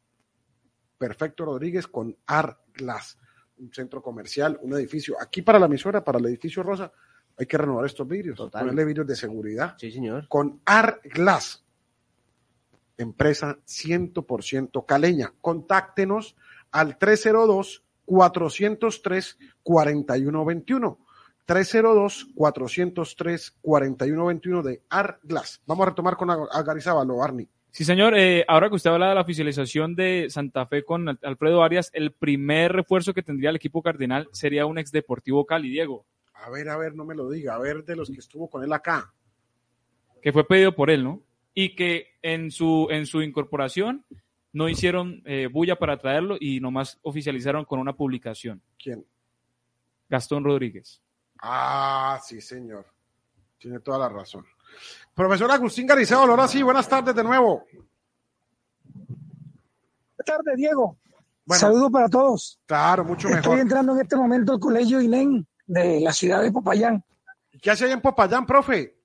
Perfecto Rodríguez con Art Glass, un centro comercial, un edificio. Aquí para la emisora, para el edificio Rosa, hay que renovar estos vidrios, Total. ponerle vidrios de seguridad. Sí, señor. Con Art Glass, empresa 100% caleña. Contáctenos al 302-403-4121. 302-403-4121 de Art Glass. Vamos a retomar con Ag- Agarizábalo, Arni. Sí, señor. Eh, ahora que usted habla de la oficialización de Santa Fe con Al- Alfredo Arias, el primer refuerzo que tendría el equipo cardenal sería un ex Deportivo Cali, Diego, A ver, a ver, no me lo diga. A ver, de los que estuvo con él acá. que fue pedido por él, ¿no? Y que en su, en su incorporación no hicieron eh, bulla para traerlo y nomás oficializaron con una publicación. ¿Quién? Gastón Rodríguez. Ah, sí, señor. Tiene toda la razón. Profesor Agustín Garizábalo, ahora sí, buenas tardes de nuevo. Buenas tardes, Diego. Bueno. Saludos para todos. Claro, mucho Estoy mejor. entrando en este momento al colegio INEN de la ciudad de Popayán. ¿Qué hace allá en Popayán, profe?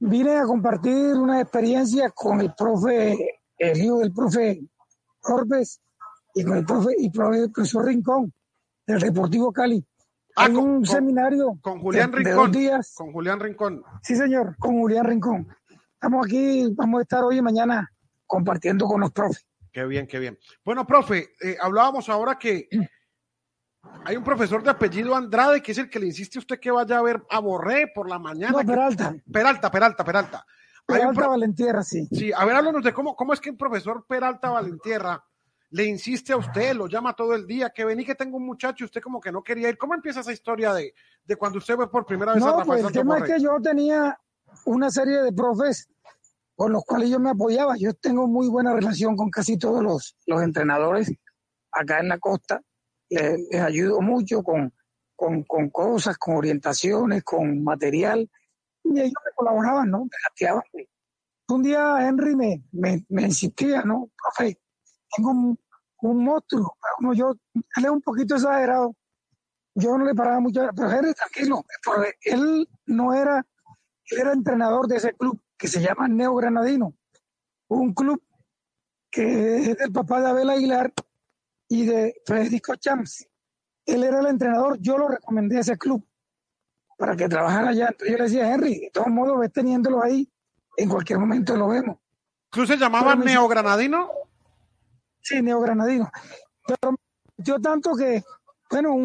Vine a compartir una experiencia con el profe, el hijo del profe Corpes y con el profe y profesor Rincón del Deportivo Cali. Ah, Hay con- un con- seminario Con Julián de, de Rincón. dos días. Con Julián Rincón. Sí, señor, con Julián Rincón. Estamos aquí, vamos a estar hoy y mañana compartiendo con los profes. Qué bien, qué bien. Bueno, profe, eh, hablábamos ahora que hay un profesor de apellido Andrade que es el que le insiste a usted que vaya a ver a Borré por la mañana. No, que- Peralta. Peralta, Peralta, Peralta. Peralta pro- Valentierra, sí. Sí, a ver, háblanos de cómo, cómo es que un profesor Peralta Valentierra le insiste a usted, lo llama todo el día, que vení que tengo un muchacho y usted como que no quería ir. ¿Cómo empieza esa historia de, de cuando usted ve por primera vez a No, Rafael pues el tema es que yo tenía una serie de profes con los cuales yo me apoyaba. Yo tengo muy buena relación con casi todos los, los entrenadores acá en la costa. Les, les ayudo mucho con con, con cosas, con orientaciones, con material, y ellos me colaboraban, ¿no? Me gateaban. Un día Henry me, me, me insistía, ¿no? Profe, tengo un, un monstruo, como yo, él es un poquito exagerado, yo no le paraba mucho, pero Henry, tranquilo, porque él no era, él era entrenador de ese club que se llama Neo Granadino, un club que es del papá de Abel Aguilar y de Federico Champs. Él era el entrenador, yo lo recomendé a ese club para que trabajara allá. Entonces yo le decía, Henry, de todos modos, ves teniéndolo ahí, en cualquier momento lo vemos. ¿Club se llamaba Pero Neogranadino? Sí, neogranadino. Pero yo tanto que, bueno, un